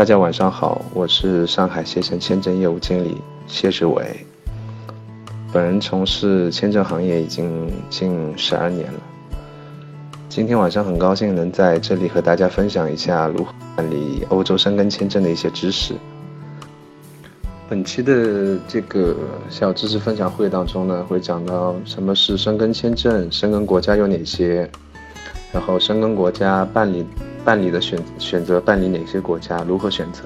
大家晚上好，我是上海携程签证业务经理谢志伟。本人从事签证行业已经近十二年了。今天晚上很高兴能在这里和大家分享一下如何办理欧洲申根签证的一些知识。本期的这个小知识分享会当中呢，会讲到什么是申根签证，申根国家有哪些，然后申根国家办理。办理的选选择办理哪些国家？如何选择？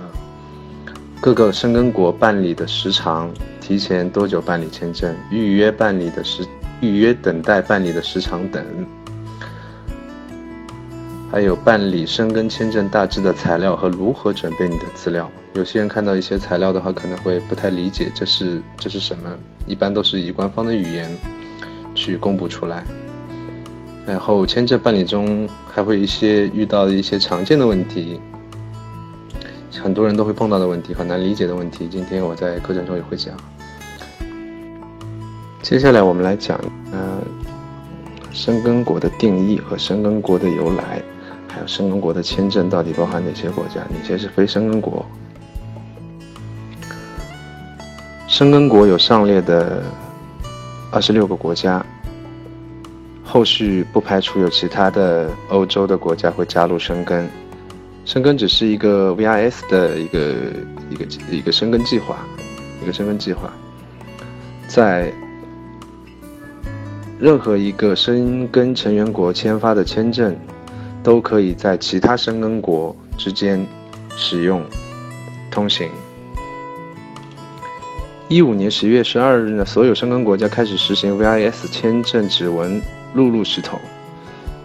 各个申根国办理的时长，提前多久办理签证？预约办理的时，预约等待办理的时长等。还有办理申根签证大致的材料和如何准备你的资料。有些人看到一些材料的话，可能会不太理解这是这是什么。一般都是以官方的语言去公布出来。然后签证办理中还会一些遇到的一些常见的问题，很多人都会碰到的问题，很难理解的问题。今天我在课程中也会讲。接下来我们来讲，呃，申根国的定义和申根国的由来，还有申根国的签证到底包含哪些国家，哪些是非申根国。申根国有上列的二十六个国家。后续不排除有其他的欧洲的国家会加入申根，申根只是一个 VIS 的一个一个一个申根计划，一个申根计划，在任何一个申根成员国签发的签证，都可以在其他申根国之间使用通行。一五年十一月十二日呢，所有申根国家开始实行 VIS 签证指纹。录入系统，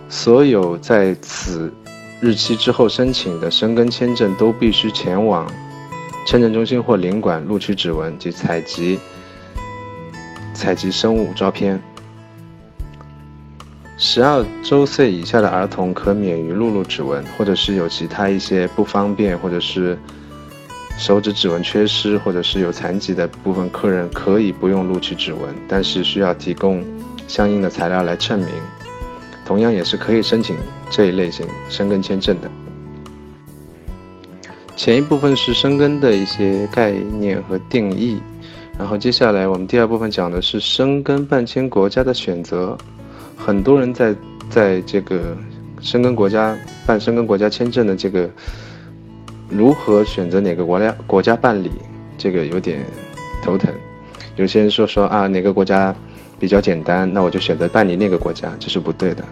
所有在此日期之后申请的申根签证都必须前往签证中心或领馆录取指纹及采集采集生物照片。十二周岁以下的儿童可免于录入指纹，或者是有其他一些不方便，或者是手指指纹缺失，或者是有残疾的部分客人可以不用录取指纹，但是需要提供。相应的材料来证明，同样也是可以申请这一类型申根签证的。前一部分是申根的一些概念和定义，然后接下来我们第二部分讲的是申根办签国家的选择。很多人在在这个申根国家办申根国家签证的这个如何选择哪个国家国家办理，这个有点头疼。有些人说说啊哪个国家。比较简单，那我就选择办理那个国家，这是不对的。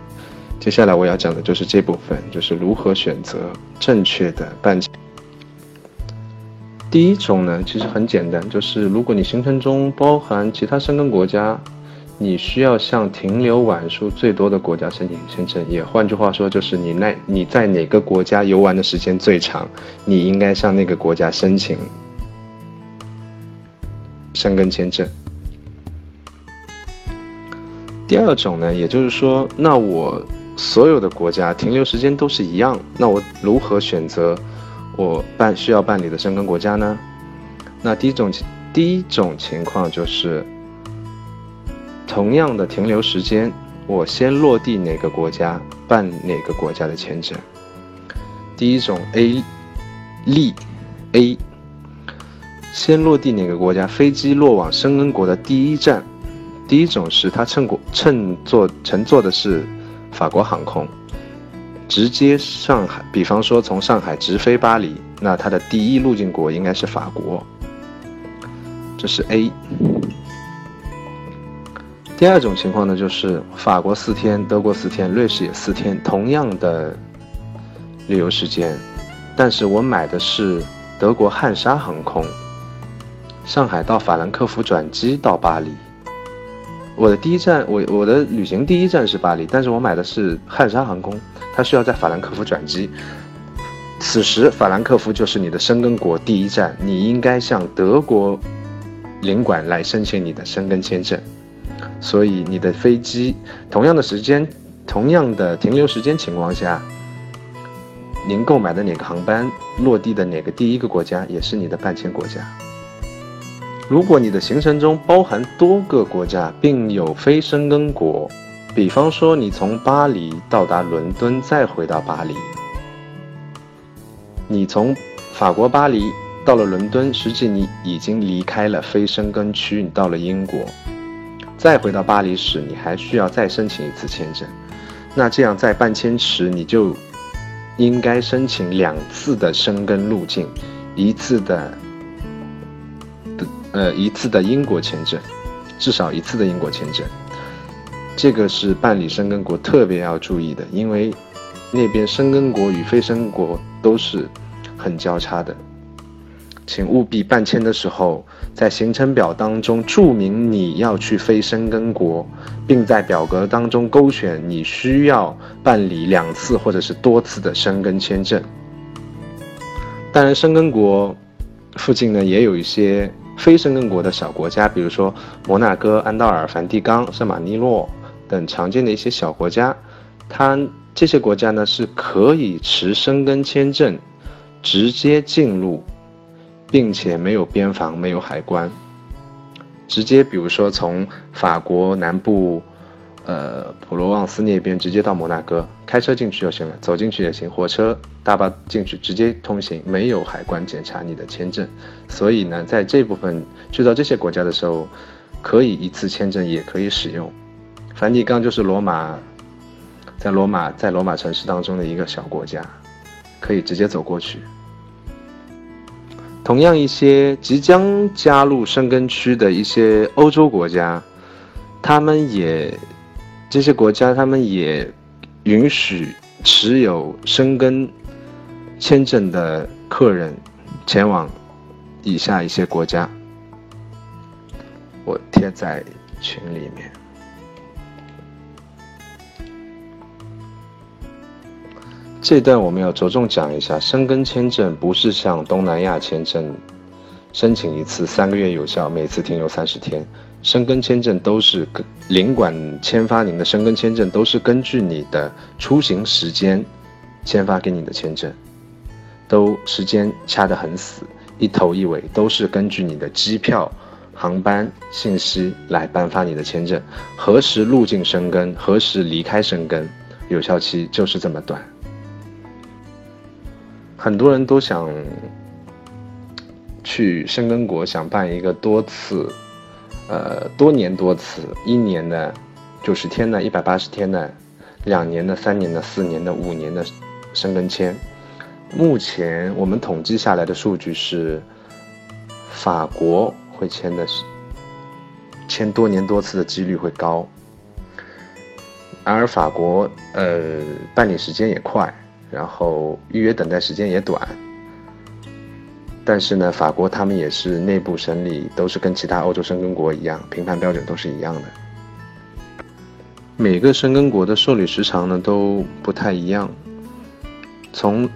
接下来我要讲的就是这部分，就是如何选择正确的办签。第一种呢，其实很简单，就是如果你行程中包含其他申根国家，你需要向停留晚数最多的国家申请签证。也换句话说，就是你那你在哪个国家游玩的时间最长，你应该向那个国家申请申根签证。第二种呢，也就是说，那我所有的国家停留时间都是一样，那我如何选择我办需要办理的申根国家呢？那第一种第一种情况就是，同样的停留时间，我先落地哪个国家办哪个国家的签证。第一种 A 例 A，先落地哪个国家，飞机落往申根国的第一站。第一种是他乘过乘坐乘坐的是法国航空，直接上海，比方说从上海直飞巴黎，那它的第一入境国应该是法国。这是 A。第二种情况呢，就是法国四天，德国四天，瑞士也四天，同样的旅游时间，但是我买的是德国汉莎航空，上海到法兰克福转机到巴黎。我的第一站，我我的旅行第一站是巴黎，但是我买的是汉莎航空，它需要在法兰克福转机。此时法兰克福就是你的申根国第一站，你应该向德国领馆来申请你的申根签证。所以你的飞机同样的时间、同样的停留时间情况下，您购买的哪个航班落地的哪个第一个国家，也是你的办签国家。如果你的行程中包含多个国家，并有非申根国，比方说你从巴黎到达伦敦再回到巴黎，你从法国巴黎到了伦敦，实际你已经离开了非申根区，你到了英国，再回到巴黎时，你还需要再申请一次签证。那这样在办签时，你就应该申请两次的申根路径，一次的，呃，一次的英国签证，至少一次的英国签证。这个是办理申根国特别要注意的，因为那边申根国与非申根国都是很交叉的，请务必办签的时候在行程表当中注明你要去非申根国，并在表格当中勾选你需要办理两次或者是多次的申根签证。当然，申根国附近呢也有一些非申根国的小国家，比如说摩纳哥、安道尔、梵蒂冈、圣马尼诺。等常见的一些小国家，它这些国家呢是可以持申根签证直接进入，并且没有边防、没有海关，直接比如说从法国南部，呃普罗旺斯那边直接到摩纳哥，开车进去就行了，走进去也行，火车大巴进去直接通行，没有海关检查你的签证。所以呢，在这部分去到这些国家的时候，可以一次签证也可以使用。梵蒂冈就是罗马，在罗马在罗马城市当中的一个小国家，可以直接走过去。同样，一些即将加入申根区的一些欧洲国家，他们也这些国家他们也允许持有申根签证的客人前往以下一些国家。我贴在群里面。这段我们要着重讲一下，申根签证不是像东南亚签证，申请一次三个月有效，每次停留三十天。申根签证都是领馆签发您的申根签证，都是根据你的出行时间签发给你的签证，都时间掐得很死，一头一尾都是根据你的机票、航班信息来颁发你的签证，何时入境申根，何时离开申根，有效期就是这么短。很多人都想去申根国，想办一个多次，呃，多年多次，一年的九十天的、一百八十天的、两年的、三年的、四年的、五年的申根签。目前我们统计下来的数据是，法国会签的是签多年多次的几率会高，而法国呃办理时间也快。然后预约等待时间也短，但是呢，法国他们也是内部审理都是跟其他欧洲申根国一样，评判标准都是一样的。每个申根国的受理时长呢都不太一样，从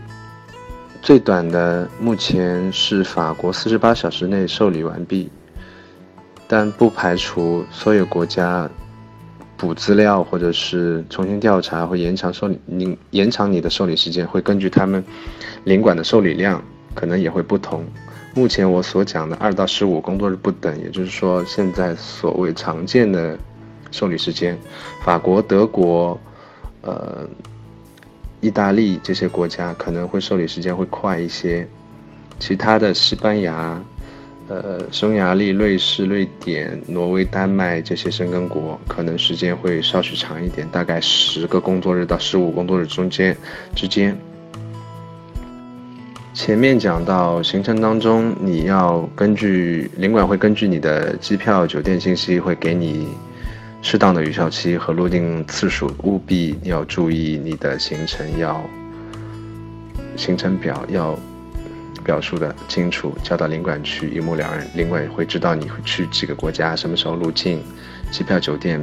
最短的目前是法国四十八小时内受理完毕，但不排除所有国家。补资料或者是重新调查，会延长受理你延长你的受理时间，会根据他们领馆的受理量，可能也会不同。目前我所讲的二到十五工作日不等，也就是说现在所谓常见的受理时间，法国、德国、呃、意大利这些国家可能会受理时间会快一些，其他的西班牙。呃，匈牙利、瑞士、瑞典、挪威、丹麦这些申根国，可能时间会稍许长一点，大概十个工作日到十五工作日中间之间。前面讲到行程当中，你要根据领馆会根据你的机票、酒店信息，会给你适当的有效期和入境次数，务必要注意你的行程要行程表要。表述的清楚，交到领馆去一目了然。领馆会知道你会去几个国家，什么时候入境，机票、酒店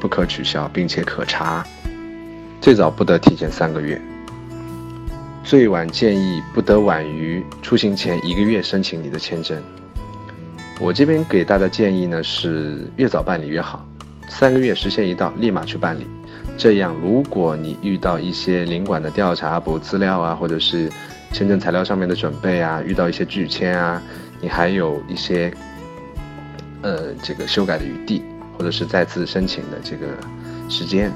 不可取消，并且可查。最早不得提前三个月，最晚建议不得晚于出行前一个月申请你的签证。我这边给大家建议呢是越早办理越好，三个月时限一到，立马去办理。这样，如果你遇到一些领馆的调查、补资料啊，或者是签证材料上面的准备啊，遇到一些拒签啊，你还有一些，呃，这个修改的余地，或者是再次申请的这个时间，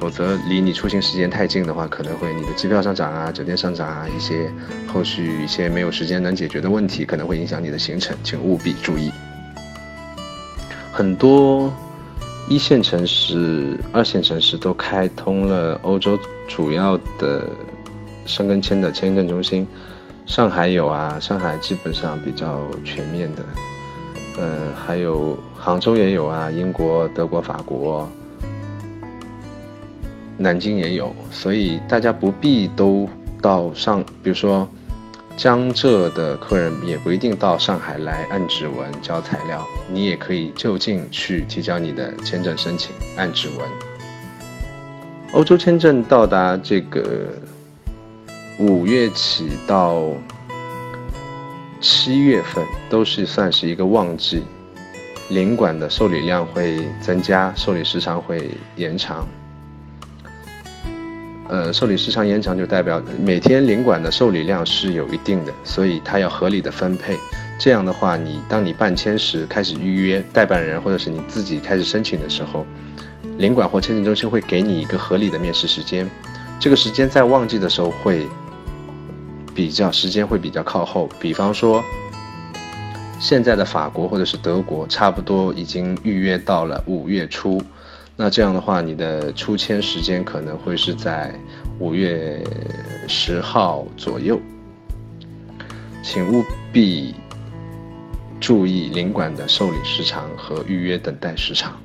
否则离你出行时间太近的话，可能会你的机票上涨啊，酒店上涨啊，一些后续一些没有时间能解决的问题，可能会影响你的行程，请务必注意。很多一线城市、二线城市都开通了欧洲主要的申根签的签证中心，上海有啊，上海基本上比较全面的，呃，还有杭州也有啊，英国、德国、法国。南京也有，所以大家不必都到上，比如说江浙的客人也不一定到上海来按指纹交材料，你也可以就近去提交你的签证申请按指纹。欧洲签证到达这个五月起到七月份都是算是一个旺季，领馆的受理量会增加，受理时长会延长。呃，受理时长延长就代表每天领馆的受理量是有一定的，所以它要合理的分配。这样的话，你当你办签时开始预约代办人，或者是你自己开始申请的时候，领馆或签证中心会给你一个合理的面试时间。这个时间在旺季的时候会比较时间会比较靠后，比方说现在的法国或者是德国，差不多已经预约到了五月初。那这样的话，你的出签时间可能会是在五月十号左右，请务必注意领馆的受理时长和预约等待时长。